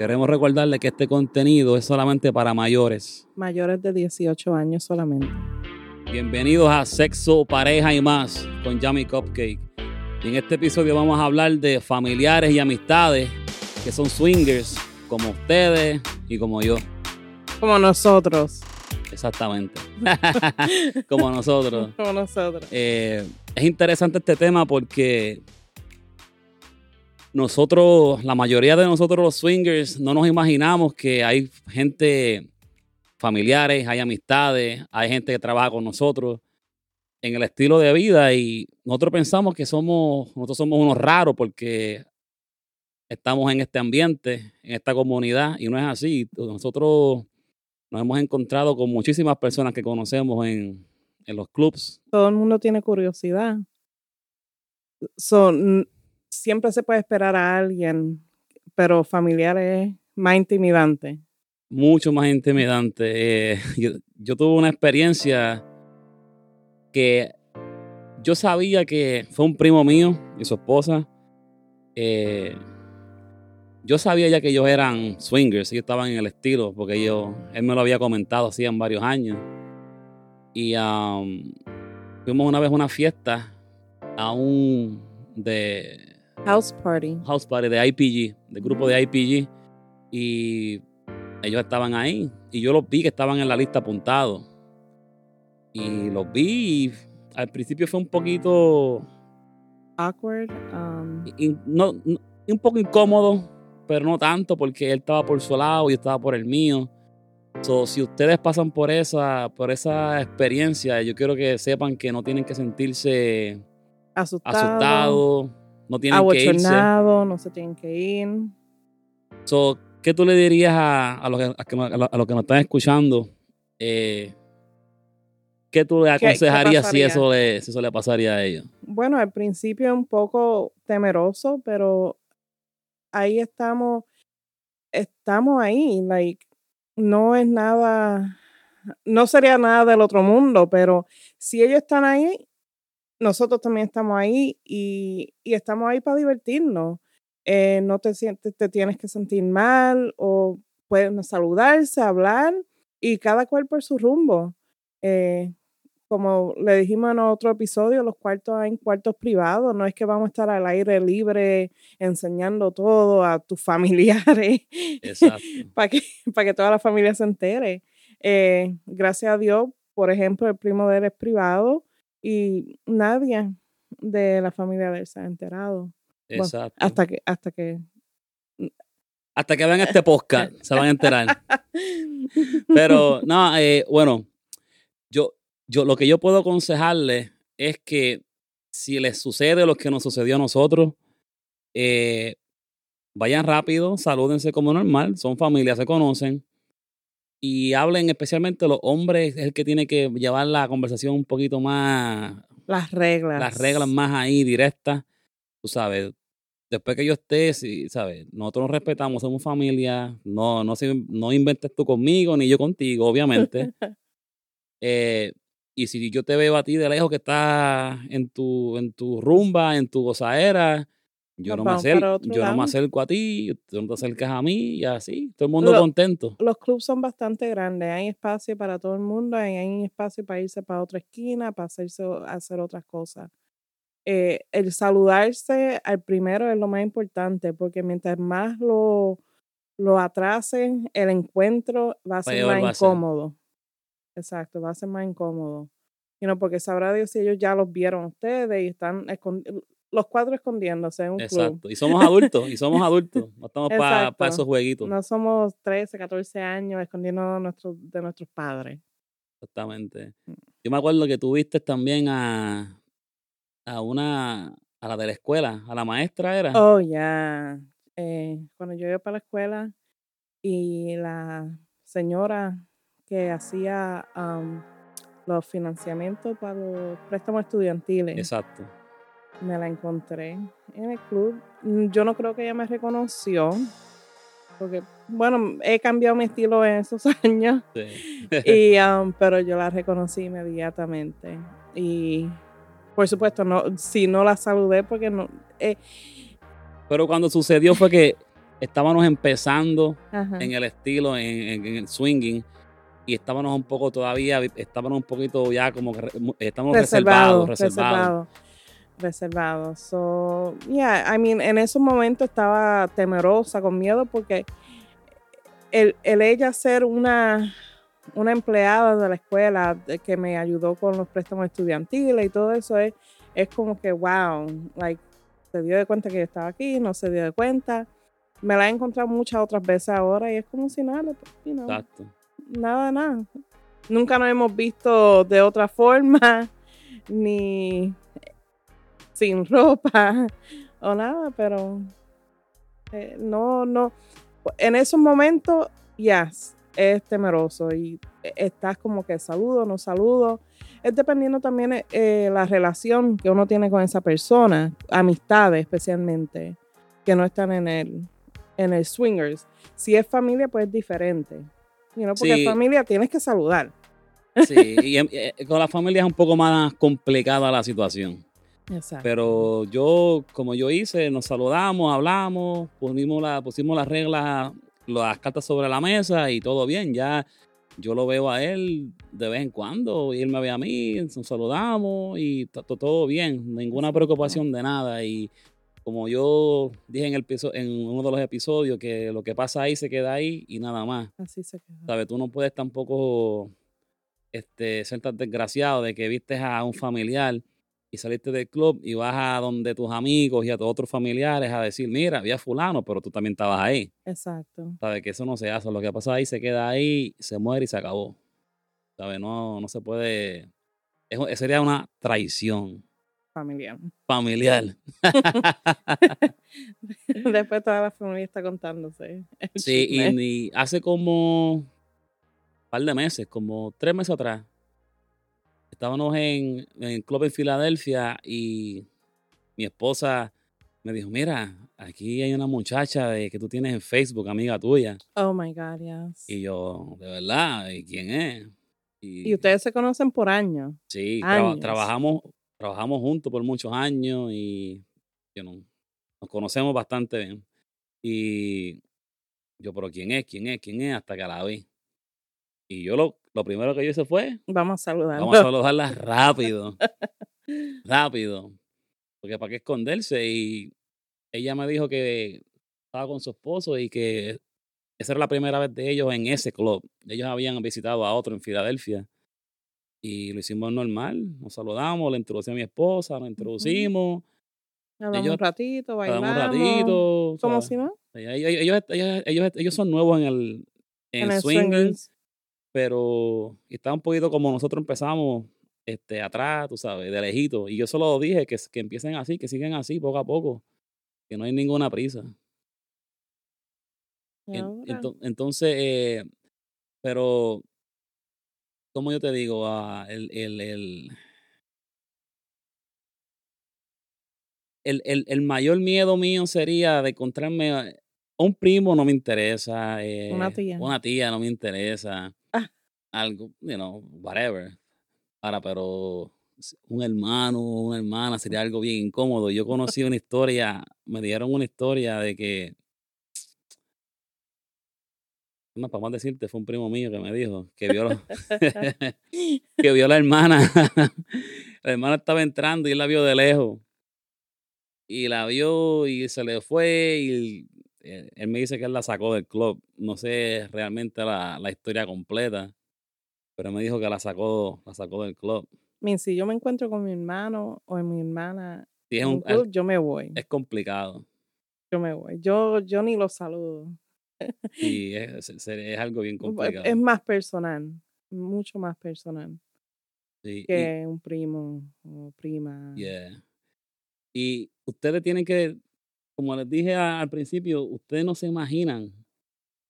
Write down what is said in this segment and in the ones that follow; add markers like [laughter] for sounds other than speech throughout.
Queremos recordarle que este contenido es solamente para mayores. Mayores de 18 años solamente. Bienvenidos a Sexo, Pareja y más con Yummy Cupcake. Y en este episodio vamos a hablar de familiares y amistades que son swingers, como ustedes y como yo. Como nosotros. Exactamente. [laughs] como nosotros. [laughs] Como nosotros. Eh, es interesante este tema porque nosotros, la mayoría de nosotros los swingers, no nos imaginamos que hay gente familiares, hay amistades, hay gente que trabaja con nosotros en el estilo de vida y nosotros pensamos que somos, nosotros somos unos raros porque estamos en este ambiente, en esta comunidad y no es así. Nosotros nos hemos encontrado con muchísimas personas que conocemos en, en los clubs. Todo el mundo tiene curiosidad. Son, siempre se puede esperar a alguien, pero familiar es más intimidante. Mucho más intimidante. Eh, [laughs] yo, tuve una experiencia que yo sabía que fue un primo mío y su esposa. Eh, yo sabía ya que ellos eran swingers, ellos estaban en el estilo, porque ellos, él me lo había comentado hacían varios años. Y um, fuimos una vez a una fiesta a un de House party. house party de IPG, del grupo de IPG, y ellos estaban ahí y yo los vi que estaban en la lista apuntados. Y los vi y al principio fue un poquito Awkward. um, no, no- un poco incómodo, pero no tanto porque él estaba por su lado y yo estaba por el mío. So, si ustedes pasan por esa, por esa experiencia, yo quiero que sepan que no tienen que sentirse asustado. No tienen que irse. no se tienen que ir. So, ¿Qué tú le dirías a, a los, que, a los- que nos están escuchando? Eh, ¿Qué tú le ¿Qué- qué aconsejarías si eso, le, si eso le pasaría a ellos? Bueno, al principio un poco temeroso, pero ahí estamos, estamos ahí, like, no es nada, no sería nada del otro mundo, pero si ellos están ahí, nosotros también estamos ahí y, y estamos ahí para divertirnos. Eh, no te sientes, te tienes que sentir mal o pueden saludarse, hablar y cada cual por su rumbo. Eh, como le dijimos en otro episodio, los cuartos hay cuartos privados, no es que vamos a estar al aire libre enseñando todo a tus [laughs] familiares Exacto. [laughs] para que, para que toda la familia se entere. Eh, gracias a Dios, por ejemplo, el primo de él es privado y nadie de la familia de él se ha enterado. Bueno, Exacto. Hasta que, hasta que. Hasta que vean este podcast, [laughs] se van a enterar. [laughs] Pero, no, eh, bueno, yo, yo lo que yo puedo aconsejarles es que si les sucede lo que nos sucedió a nosotros, eh, vayan rápido, salúdense como normal, son familias, se conocen. Y hablen, especialmente los hombres, es el que tiene que llevar la conversación un poquito más, Las reglas. las reglas más ahí directas. Tú sabes, después que yo esté, sí, ¿sabes? Nosotros nos respetamos, somos familia. No, no, no inventes tú conmigo ni yo contigo, obviamente. [laughs] Eh, y si yo te veo a ti de lejos que estás en tu, en tu rumba, en tu gozadera, yo no, me acerco, yo no me acerco a ti, tú no te acercas a mí y así, todo el mundo contento. Los clubes son bastante grandes, hay espacio para todo el mundo, y hay espacio para irse para otra esquina, para hacerse, hacer otras cosas. Eh, el saludarse al primero es lo más importante, porque mientras más lo, lo atrasen, el encuentro va a ser Peor más ser. incómodo. Exacto, va a ser más incómodo. You know, porque sabrá Dios si ellos ya los vieron a ustedes y están los cuatro escondiéndose en un club. Exacto. Y somos adultos, y somos adultos. No estamos para Exacto. esos jueguitos. No somos 13, 14 años escondiendo de nuestros, de nuestros padres. Exactamente. Mm. Yo me acuerdo que tuviste también a, a una, a la de la escuela, a la maestra era. Oh, ya. Eh, cuando yo iba para la escuela y la señora que hacía am, los financiamientos para los préstamos estudiantiles, Exacto. Me la encontré en el club. Mm, Yo no creo que ella me reconoció, porque, bueno, he cambiado mi estilo en esos [laughs] años. Sí. y, [laughs] um, pero yo la reconocí inmediatamente. Y por supuesto, no, si no la saludé porque no... eh, Pero cuando sucedió fue que estábamos empezando Ajá. en el estilo, en, en el swinging, y estábamos un poco todavía, estábamos un poquito ya como que estamos reservado, reservados, reservados. reservado, reservado. So, yeah, I mean, en esos momentos estaba temerosa, con miedo, porque el, el ella ser una, una empleada de la escuela que me ayudó con los préstamos estudiantiles y todo eso es, es como que, wow, like, se dio de cuenta que yo estaba aquí, no se dio de cuenta. Me la he encontrado muchas otras veces ahora y es como si nada, pues, you know, Exacto. nada, nada. Nunca nos hemos visto de otra forma, [laughs] ni sin [laughs] ropa o nada, pero eh, no, no. En esos momentos, ya, es temeroso y estás como que saludo, no saludo. Es dependiendo también eh, la relación que uno tiene con esa persona, amistades especialmente, que no están en el, en el swingers. Si es familia, pues es diferente. You know, porque Sí. familia tienes que saludar. Sí, y em- eh, con la familia es un poco más complicada la situación. Exacto. Pero yo, como yo hice, nos saludamos, hablamos, pusimos, la, pusimos las reglas, las cartas sobre la mesa y todo bien. Ya yo lo veo a él de vez en cuando y él me ve a mí, nos saludamos y to- to- todo bien. Ninguna preocupación de nada. Y como yo dije en, el, en uno de los episodios, que lo que pasa ahí se queda ahí y nada más. Así se queda. ¿Sabes? Tú no puedes tampoco este, ser tan desgraciado de que viste a un familiar y saliste del club y vas a donde tus amigos y a tus otros familiares a decir, mira, había fulano, pero tú también estabas ahí. Exacto. ¿Sabes? Que eso no se hace. Lo que pasa ahí se queda ahí, se muere y se acabó. ¿Sabes? No, no se puede... es- sería una traición Familiar. familiar. [laughs] Después toda la familia está contándose. Sí, y, ni- hace como un par de meses, como tres meses atrás, estábamos en, en el club en Filadelfia y mi esposa me dijo, mira, aquí hay una muchacha de, que tú tienes en Facebook, amiga tuya. Oh my God, yes. Y yo, de verdad, ¿y quién es? Y ustedes se conocen por años. Sí, trabajamos, trabajamos juntos por muchos años y you know, nos conocemos bastante bien. Y yo, pero ¿quién es? ¿Quién es? ¿Quién es? Hasta que la vi. Y yo lo, lo primero que yo hice fue, Vamos a saludar. vamos a saludarla rápido, rápido. Porque para qué esconderse. Y ella me dijo que estaba con su esposo y que esa era la primera vez de ellos en ese club. Ellos habían visitado a otro en Filadelfia. Y lo hicimos normal. Nos saludamos, le introducí a mi esposa, nos introducimos, Hablamos ellos- un ratito, bailamos. hablamos un ratito. ¿sabes? si no. Ellos, ellos, ellos, son nuevos en el, en En el el swinging, swingers. Pero está un poquito como nosotros empezamos este, atrás, tú sabes, de lejito. Y yo solo dije que, que empiecen así, que sigan así, poco a poco, que no hay ninguna prisa. En- ento- entonces, eh, pero, como yo te digo, Ah, el, el, el, el, el- el mayor miedo mío sería de encontrarme a un primo no me interesa, Una eh, tía. una tía no me interesa. Algo, you know, whatever. Ahora, pero un hermano, una hermana sería algo bien incómodo. Yo conocí una historia, me dieron una historia de que no, para más decirte, fue un primo mío que me dijo que vio, lo- [laughs] [laughs] que vio a la hermana. [laughs] la hermana estaba entrando y él la vio de lejos. Y la vio y se le fue y eh, él me dice que él la sacó del club. No sé realmente la, la historia completa, pero me dijo que la sacó, la sacó del club. Min, si yo me encuentro con mi hermano o mi hermana en un- un club, yo me voy. es complicado Yo me voy. Yo, yo ni los saludo. [laughs] y es, es- es algo bien Es- complicado. Es más personal. Mucho más personal Sí, y- que un primo o prima. Yeah. Y ustedes tienen que, como les dije al principio, ustedes no se imaginan.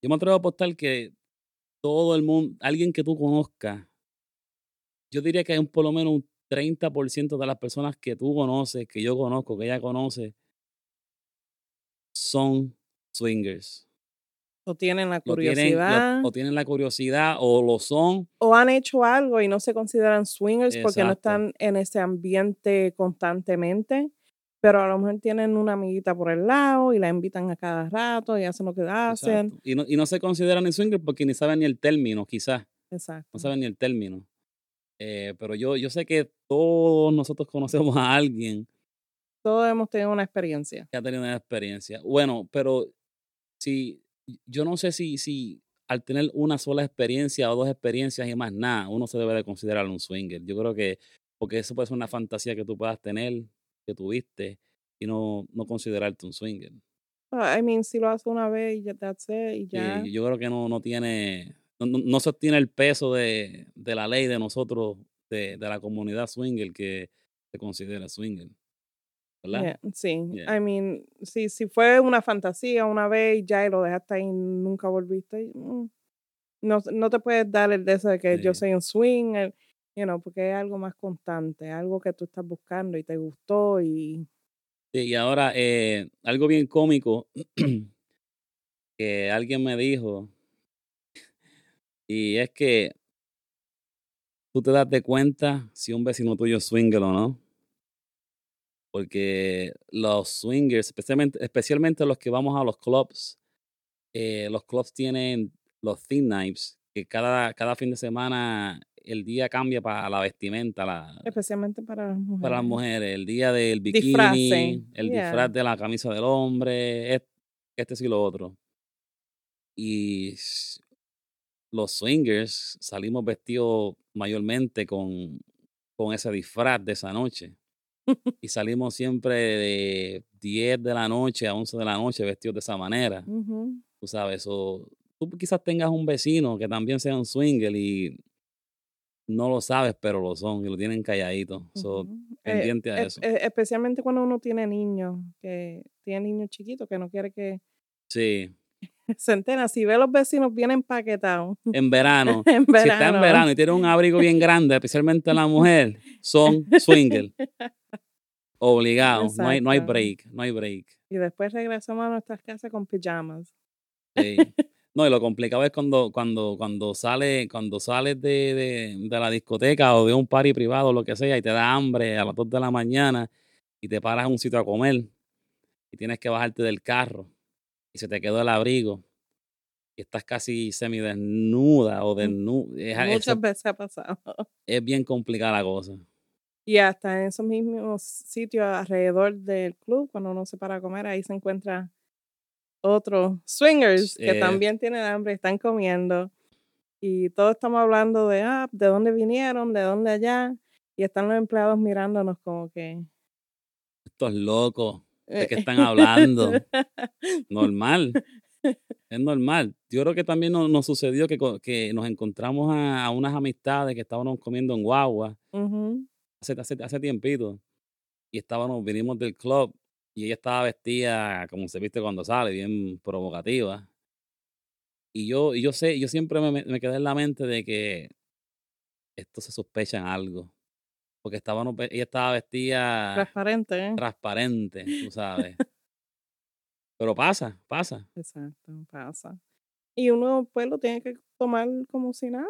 Yo me atrevo a apostar que todo el mundo, alguien que tú conozcas, yo diría que hay un, por lo menos un 30% de las personas que tú conoces, que yo conozco, que ella conoce, son swingers. O tienen la Lo tienen, lo- curiosidad. o tienen la curiosidad o lo son. o han hecho algo y no se consideran swingers porque no están en ese ambiente constantemente. Pero a lo mejor tienen una amiguita por el lado y la invitan a cada rato y hacen lo que hacen. Y no, y no se consideran ni swinger porque ni saben ni el término, quizás. Exacto. No saben ni el término. Eh, pero yo, yo sé que todos nosotros [laughs] conocemos a alguien. Todos hemos tenido una experiencia. Que ha tenido una experiencia. Bueno, pero si yo no sé si, si al tener una sola experiencia o dos experiencias y más nada, uno se debe de considerar un swinger. Yo creo que, porque eso puede ser una fantasía que tú puedas tener que tuviste y no, no considerarte un swinger. I mean, si lo hace una vez y ya that's y ya. yo creo que no, no tiene, no, no, sostiene el peso de, de, la ley de nosotros, de, de, la comunidad swinger que se considera swinger. ¿Verdad? sí, I mean, si, si fue una fantasía una vez y ya y lo dejaste ahí y nunca volviste, mm, no, no te puedes dar el deseo de que yo soy un swinger you porque es algo más constante, algo que tú estás buscando y te gustó y... Sí, y ahora, eh, algo bien cómico que alguien me dijo, y es que tú te das de cuenta si un vecino tuyo es swinger o no. Porque los swingers, especialmente, especialmente los que vamos a los clubs, eh, los clubs tienen los thin knives, que cada, cada fin de semana el día cambia para la vestimenta. La, Especialmente para las mujeres. Para las mujeres. El día del bikini, el disfraz de la camisa del hombre, este, este sí lo otro. Y los swingers salimos vestidos mayormente con, con ese disfraz de esa noche. [laughs] y salimos siempre de 10 de la noche a 11 de la noche vestidos de esa manera. Tú sabes, o tú quizás tengas un vecino que también sea un swinger y no lo sabes, pero lo son y lo tienen calladito. So, eh, pendiente a eso. especialmente cuando uno tiene niños, que tiene niños chiquitos que no quiere que. Sí. [laughs] Se entera, si ve a los vecinos bien empaquetados. En verano. [laughs] en verano. Si está en verano y tiene un [laughs] abrigo bien grande, especialmente la mujer, son swinger. Obligados. No hay, no hay break. No hay break. Y después regresamos a nuestras casas con pijamas. Sí. No, y lo complicado es cuando, cuando, cuando sale, cuando sales de, de, la discoteca o de un party privado o lo que sea y te da hambre a las 2 de la mañana y te paras en un sitio a comer y tienes que bajarte del carro y se te quedó el abrigo y estás casi semidesnuda o desnuda. Muchas veces ha pasado. [laughs] Es bien complicada la cosa. Y hasta en esos mismos sitios alrededor del club, cuando uno se para a comer, ahí se encuentra otros swingers que eh. también tienen hambre, están comiendo. Y todos estamos hablando de, ah, de dónde vinieron, de dónde allá. Y están los empleados mirándonos como que... Estos locos, ¿de qué están hablando? [laughs] normal. Es normal. Yo creo que también nos, sucedió que, que, nos encontramos a, unas amistades que estábamos comiendo en Guagua hace, hace, hace tiempito. Y estábamos, vinimos del club y ella estaba vestida como se viste cuando sale, bien provocativa. Y yo, y yo sé, yo siempre me, me quedé en la mente de que esto se sospecha en algo. Porque estaba, ella estaba vestida. Transparente, ¿eh? Transparente, tú sabes. [laughs] Pero pasa, pasa. Exacto, pasa. Y uno pues lo tiene que tomar como si nada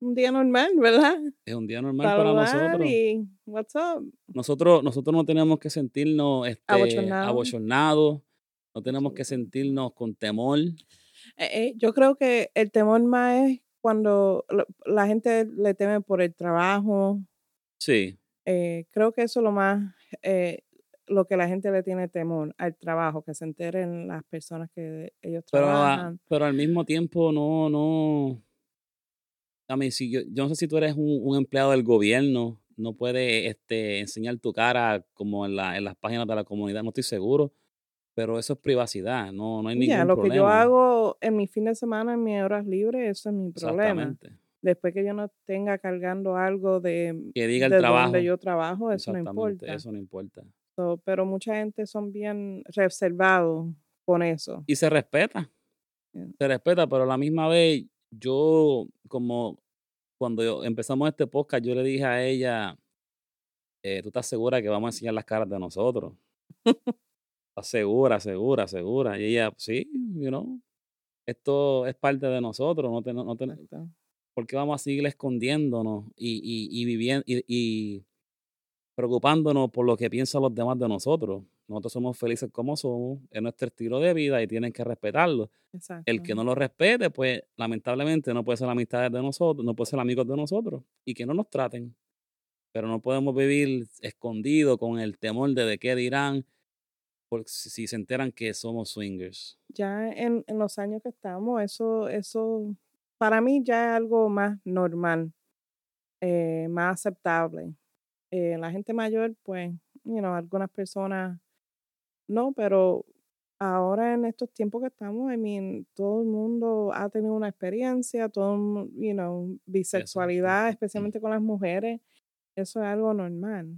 un día normal, ¿verdad? Es un día normal para nosotros. Y, what's up? Nosotros, nosotros no tenemos que sentirnos este, abochornados, no tenemos que sentirnos con temor. Eh, eh, yo creo que el temor más es cuando la gente le teme por el trabajo. Sí. Eh, creo que eso es lo más, lo que la gente le tiene temor al trabajo, que se enteren las personas que ellos pero, trabajan. pero al mismo tiempo no, no, a mí, si yo, yo no sé si tú eres un, empleado del gobierno, no puedes este, enseñar tu cara como en, la, en las páginas de la comunidad, no estoy seguro, pero eso es privacidad, no, no hay ningún problema. Lo que yo hago en mi fin de semana, en mis horas libres, eso es mi problema. Después que yo no tenga cargando algo de, que diga el trabajo. donde yo trabajo, eso no importa. Eso no importa. pero mucha gente son bien reservados con eso. Y se respeta. Se respeta, pero a la misma vez yo, como cuando empezamos este podcast, yo le dije a ella, eh, ¿tú estás segura que vamos a enseñar las caras de nosotros? ¿Estás segura, segura, segura? Y ella, sí, you know, esto es parte de nosotros, no, te, no, ¿por qué vamos a seguir escondiéndonos y, y, y viviendo y, preocupándonos por lo que piensan los demás de nosotros. Nosotros somos felices como somos, es nuestro estilo de vida y tienen que respetarlo. El que no lo respete, pues lamentablemente no puede ser amistad de nosotros, no puede ser amigos de nosotros y que no nos traten. Pero no podemos vivir escondidos con el temor de, de qué dirán porque si se enteran que somos swingers. Ya en, en los años que estamos, eso, eso para mí ya es algo más normal, eh, más aceptable. Eh, la gente mayor, pues, you know, algunas personas no, pero ahora en estos tiempos que estamos, I mean, todo el mundo ha tenido una experiencia, todo, you know, bisexualidad, especialmente con las mujeres, eso es algo normal.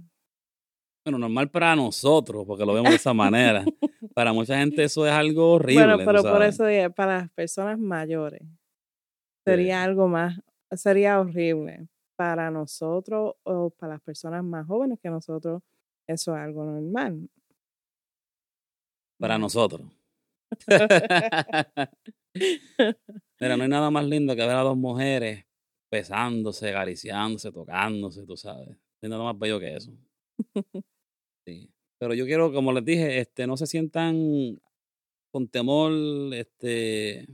Bueno, normal para nosotros, porque lo vemos de esa manera. [laughs] para mucha gente eso es algo horrible. Bueno, pero por eso para las personas mayores sería algo más, sería horrible. Para nosotros o para las personas más jóvenes que nosotros, eso es algo normal. Para nosotros. [laughs] Mira, no hay nada más lindo que ver a dos mujeres besándose, acariciándose, tocándose, tú sabes. No hay nada más bello que eso. Sí. Pero yo quiero, como les dije, este, no se sientan con temor, este,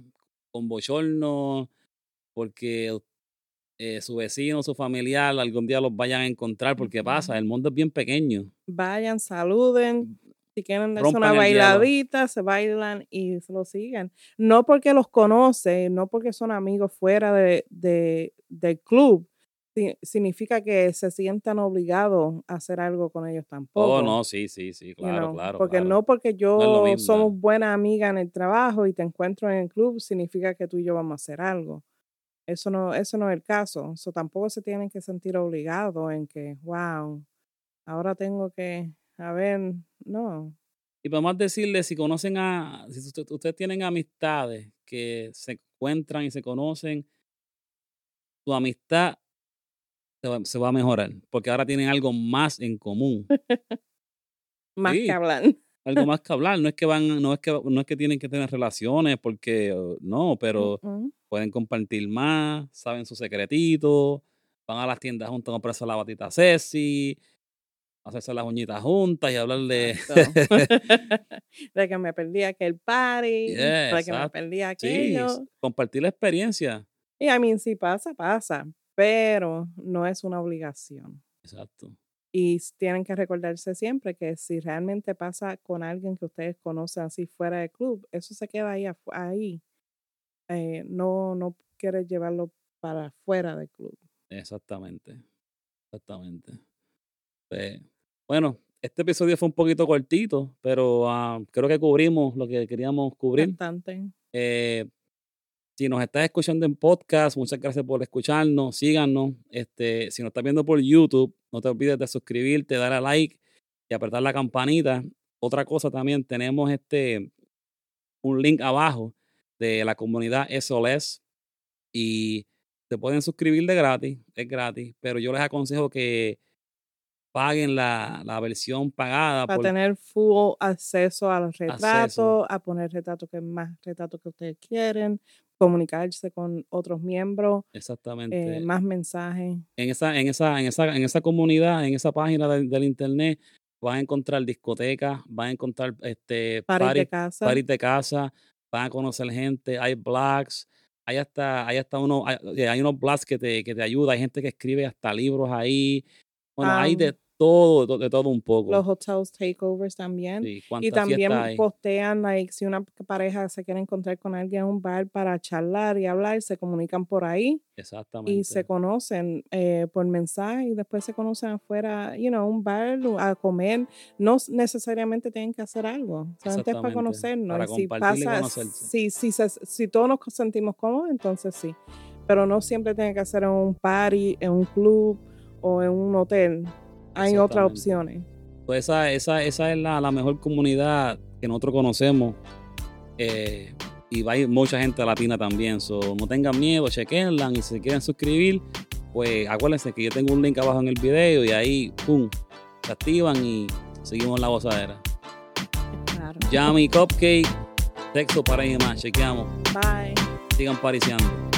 con bochorno, porque eh, su vecino, su familiar, algún día los vayan a encontrar, porque pasa, el mundo es bien pequeño. Vayan, saluden, si quieren darse una bailadita, se bailan y se lo siguen. No porque los conoce, no porque son amigos fuera de, de, del club, significa que se sientan obligados a hacer algo con ellos oh, tampoco. Oh, no, sí, sí, sí, claro, claro. Porque no porque yo somos buena amiga en el trabajo y te encuentro en el club, significa que tú y yo vamos a hacer algo. Eso no, eso no es el caso. Eso tampoco se tienen que sentir obligados en que, wow, ahora tengo que, a ver, no. Y podemos decirle, si conocen a, si ustedes tienen amistades que se encuentran y se conocen, tu amistad se va, a mejorar, porque ahora tienen algo más en común. [laughs] más que hablar. Algo [laughs] más que hablar, no es que van, no es que, no es que tienen que tener relaciones, porque no, pero pueden compartir más, saben sus secretitos, van a las tiendas juntos a comprarse la batita Ceci, hacerse las uñitas juntas y hablar de... [laughs] de que me perdí aquel party, de que me perdí aquello. Sí, compartir la experiencia. Y a mí si pasa, pasa pero no es una obligación. Exacto. Y tienen que recordarse siempre que si realmente pasa con alguien que ustedes conocen así fuera del club, eso se queda ahí. ahí. Eh, no, no quieres llevarlo para fuera del club. Exactamente. Exactamente. Pues, bueno, este episodio fue un poquito cortito, pero ah, creo que cubrimos lo que queríamos cubrir. Bastante. Eh, si nos estás escuchando en podcast, muchas gracias por escucharnos, síganos. Este, si nos estás viendo por YouTube, no te olvides de suscribirte, dar a like y apretar la campanita. Otra cosa también, tenemos este un link abajo de la comunidad SOS y se pueden suscribir de gratis, es gratis, pero yo les aconsejo que paguen la, la versión pagada. Para tener full acceso al retrato, a poner retrato que más retrato que ustedes quieren, comunicarse con otros miembros. Eh, Exactamente. más mensajes. En esa, en esa, en esa, en esa comunidad, en esa página del, internet, van a encontrar discotecas, van a encontrar este party, de casa. de casa, van a conocer gente, hay blogs, hay hasta, hay hasta uno, hay, eh, unos blogs que te, que te ayudan, hay gente que escribe hasta libros ahí. Bueno, hay de todo, de todo un poco. Los hotels takeovers también. y también postean, like, si una pareja se quiere encontrar con alguien en un bar para charlar y hablar, se comunican por ahí. Exactamente. Y se conocen eh, por mensaje y después se conocen afuera, you know, un bar a comer. No necesariamente tienen que hacer algo, solamente es para conocernos. Para si pasa, si, si, si todos nos sentimos cómodos, entonces sí. Pero no siempre tiene que hacer en un party, en un club o en un hotel hay otras opciones. Pues esa, esa, esa es la, mejor comunidad que nosotros conocemos. Eh, y va a ir mucha gente latina también. So, no tengan miedo, chequenla y si quieren suscribir, pues acuérdense que yo tengo un link abajo en el video y ahí, pum, se activan y seguimos la gozadera. Claro. Yummy Cupcake, texto para ir más, chequeamos. Bye. Sigan pariciando.